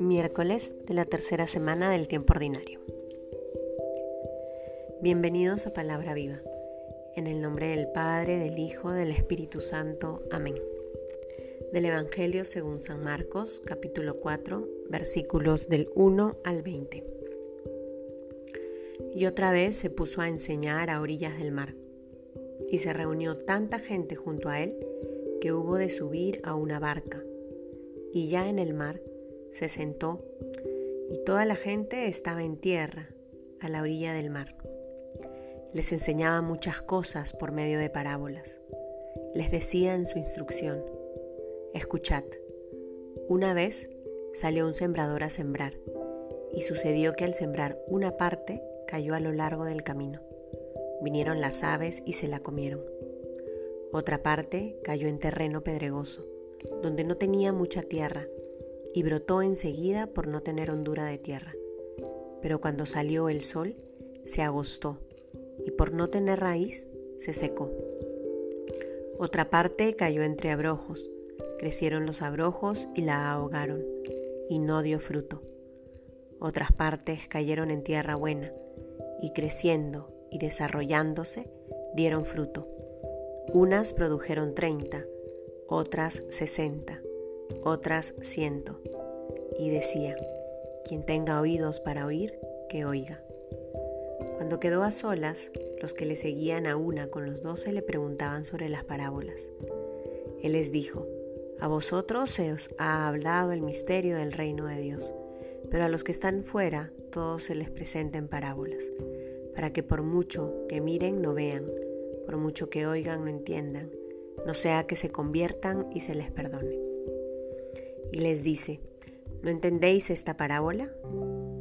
Miércoles de la tercera semana del tiempo ordinario. Bienvenidos a Palabra Viva. En el nombre del Padre, del Hijo, del Espíritu Santo. Amén. Del Evangelio según San Marcos, capítulo 4, versículos del 1 al 20. Y otra vez se puso a enseñar a orillas del mar. Y se reunió tanta gente junto a él que hubo de subir a una barca. Y ya en el mar se sentó y toda la gente estaba en tierra, a la orilla del mar. Les enseñaba muchas cosas por medio de parábolas. Les decía en su instrucción, escuchad, una vez salió un sembrador a sembrar, y sucedió que al sembrar una parte cayó a lo largo del camino. Vinieron las aves y se la comieron. Otra parte cayó en terreno pedregoso, donde no tenía mucha tierra, y brotó enseguida por no tener hondura de tierra. Pero cuando salió el sol, se agostó, y por no tener raíz, se secó. Otra parte cayó entre abrojos, crecieron los abrojos y la ahogaron, y no dio fruto. Otras partes cayeron en tierra buena, y creciendo y desarrollándose, dieron fruto. Unas produjeron treinta, otras sesenta otras ciento. Y decía, quien tenga oídos para oír, que oiga. Cuando quedó a solas, los que le seguían a una con los doce le preguntaban sobre las parábolas. Él les dijo, a vosotros se os ha hablado el misterio del reino de Dios, pero a los que están fuera todo se les presenta en parábolas, para que por mucho que miren no vean, por mucho que oigan no entiendan, no sea que se conviertan y se les perdone y les dice, ¿no entendéis esta parábola?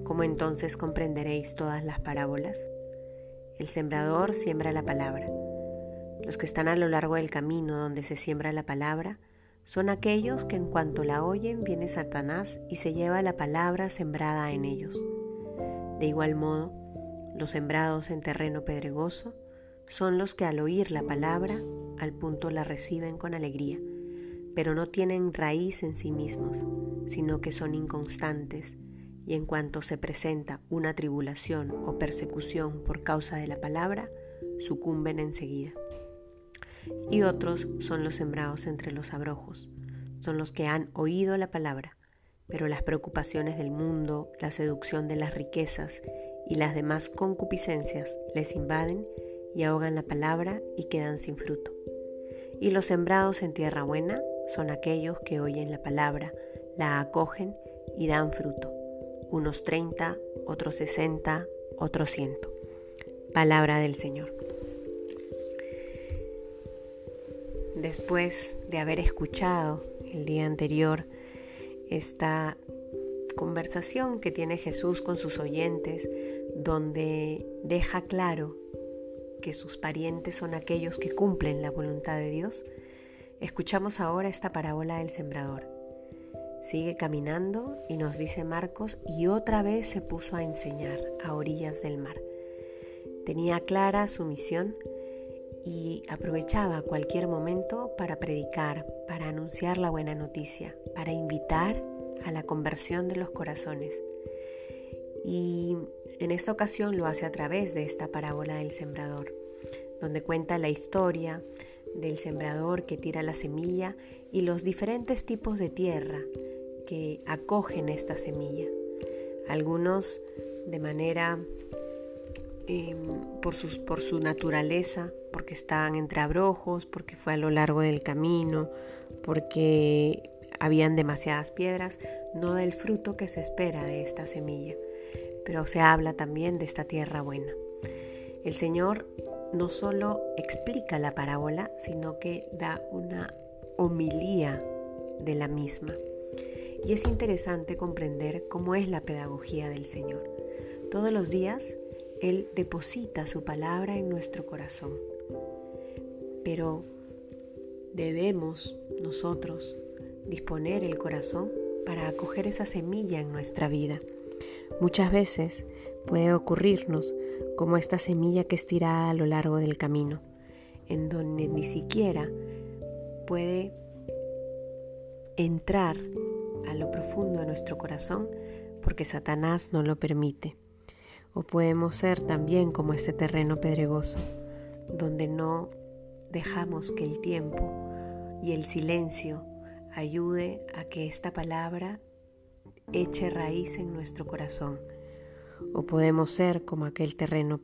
¿Cómo entonces comprenderéis todas las parábolas? El sembrador siembra la palabra. Los que están a lo largo del camino donde se siembra la palabra son aquellos que en cuanto la oyen viene Satanás y se lleva la palabra sembrada en ellos. De igual modo, los sembrados en terreno pedregoso son los que al oír la palabra al punto la reciben con alegría pero no tienen raíz en sí mismos, sino que son inconstantes, y en cuanto se presenta una tribulación o persecución por causa de la palabra, sucumben enseguida. Y otros son los sembrados entre los abrojos, son los que han oído la palabra, pero las preocupaciones del mundo, la seducción de las riquezas y las demás concupiscencias les invaden y ahogan la palabra y quedan sin fruto. Y los sembrados en tierra buena son aquellos que oyen la palabra, la acogen y dan fruto. Unos 30, otros 60, otros 100. Palabra del Señor. Después de haber escuchado el día anterior esta conversación que tiene Jesús con sus oyentes, donde deja claro que sus parientes son aquellos que cumplen la voluntad de Dios, Escuchamos ahora esta parábola del sembrador. Sigue caminando y nos dice Marcos, y otra vez se puso a enseñar a orillas del mar. Tenía clara su misión y aprovechaba cualquier momento para predicar, para anunciar la buena noticia, para invitar a la conversión de los corazones. Y en esta ocasión lo hace a través de esta parábola del sembrador, donde cuenta la historia del sembrador que tira la semilla y los diferentes tipos de tierra que acogen esta semilla. Algunos de manera em, por, por su naturaleza, porque estaban entre abrojos, porque fue a lo largo del camino, porque habían demasiadas piedras, no del fruto que se espera de esta semilla. Pero se habla también de esta tierra buena. El Señor no solo explica la parábola, sino que da una homilía de la misma. Y es interesante comprender cómo es la pedagogía del Señor. Todos los días Él deposita su palabra en nuestro corazón. Pero debemos nosotros disponer el corazón para acoger esa semilla en nuestra vida. Muchas veces puede ocurrirnos como esta semilla que es tirada a lo largo del camino, en donde ni siquiera puede entrar a lo profundo de nuestro corazón porque Satanás no lo permite. O podemos ser también como este terreno pedregoso, donde no dejamos que el tiempo y el silencio ayude a que esta palabra eche raíz en nuestro corazón. O podemos ser como aquel terreno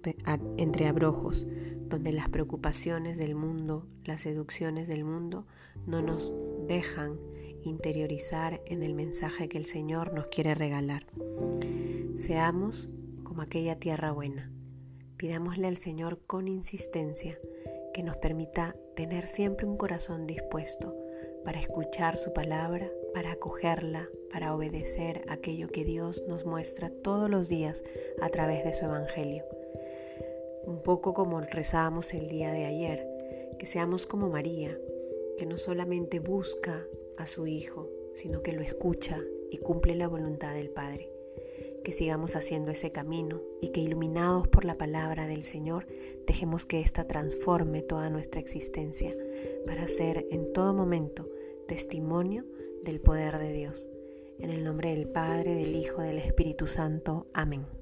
entre abrojos, donde las preocupaciones del mundo, las seducciones del mundo, no nos dejan interiorizar en el mensaje que el Señor nos quiere regalar. Seamos como aquella tierra buena. Pidámosle al Señor con insistencia que nos permita tener siempre un corazón dispuesto para escuchar su palabra, para acogerla, para obedecer aquello que Dios nos muestra todos los días a través de su Evangelio. Un poco como rezábamos el día de ayer, que seamos como María, que no solamente busca a su Hijo, sino que lo escucha y cumple la voluntad del Padre. Que sigamos haciendo ese camino y que iluminados por la palabra del Señor, dejemos que ésta transforme toda nuestra existencia para ser en todo momento testimonio del poder de Dios. En el nombre del Padre, del Hijo, del Espíritu Santo. Amén.